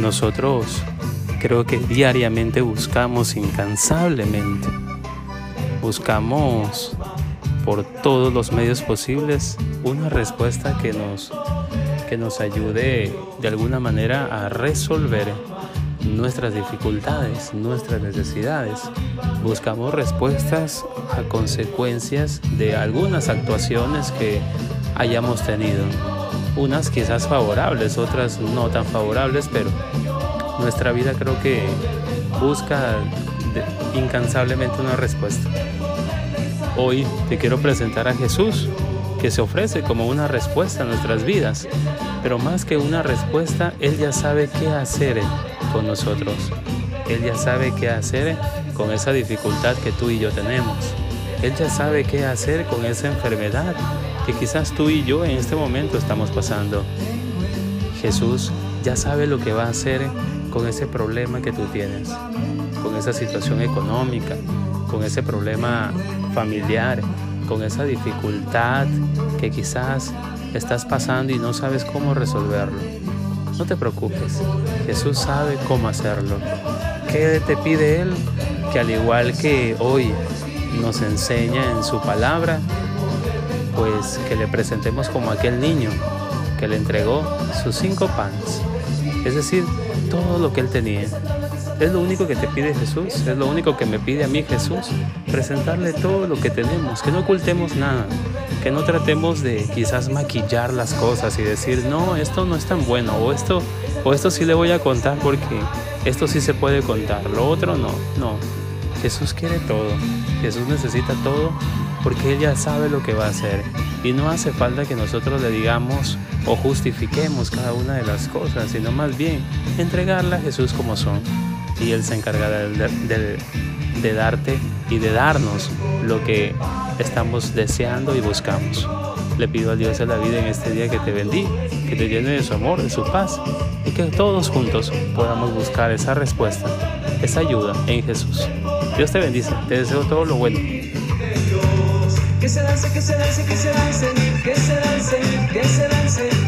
nosotros creo que diariamente buscamos incansablemente. Buscamos por todos los medios posibles una respuesta que nos, que nos ayude de alguna manera a resolver nuestras dificultades, nuestras necesidades. Buscamos respuestas a consecuencias de algunas actuaciones que hayamos tenido. Unas quizás favorables, otras no tan favorables, pero nuestra vida creo que busca incansablemente una respuesta. Hoy te quiero presentar a Jesús, que se ofrece como una respuesta a nuestras vidas, pero más que una respuesta, Él ya sabe qué hacer con nosotros. Él ya sabe qué hacer con esa dificultad que tú y yo tenemos. Él ya sabe qué hacer con esa enfermedad que quizás tú y yo en este momento estamos pasando. Jesús ya sabe lo que va a hacer con ese problema que tú tienes, con esa situación económica, con ese problema familiar, con esa dificultad que quizás estás pasando y no sabes cómo resolverlo. No te preocupes, Jesús sabe cómo hacerlo. ¿Qué te pide Él? Que al igual que hoy nos enseña en su palabra, pues que le presentemos como aquel niño que le entregó sus cinco panes, es decir, todo lo que él tenía. Es lo único que te pide Jesús, es lo único que me pide a mí Jesús, presentarle todo lo que tenemos, que no ocultemos nada, que no tratemos de quizás maquillar las cosas y decir, no, esto no es tan bueno, o esto, o esto sí le voy a contar porque esto sí se puede contar, lo otro no, no. Jesús quiere todo, Jesús necesita todo porque Él ya sabe lo que va a hacer y no hace falta que nosotros le digamos o justifiquemos cada una de las cosas, sino más bien entregarla a Jesús como son y Él se encargará de, de darte y de darnos lo que estamos deseando y buscamos. Le pido a Dios en la vida en este día que te bendiga, que te llene de su amor, de su paz y que todos juntos podamos buscar esa respuesta, esa ayuda en Jesús. Dios te bendice, te deseo todo lo bueno. Que se lance, que se lance, que se lance, que se lance, que se lance,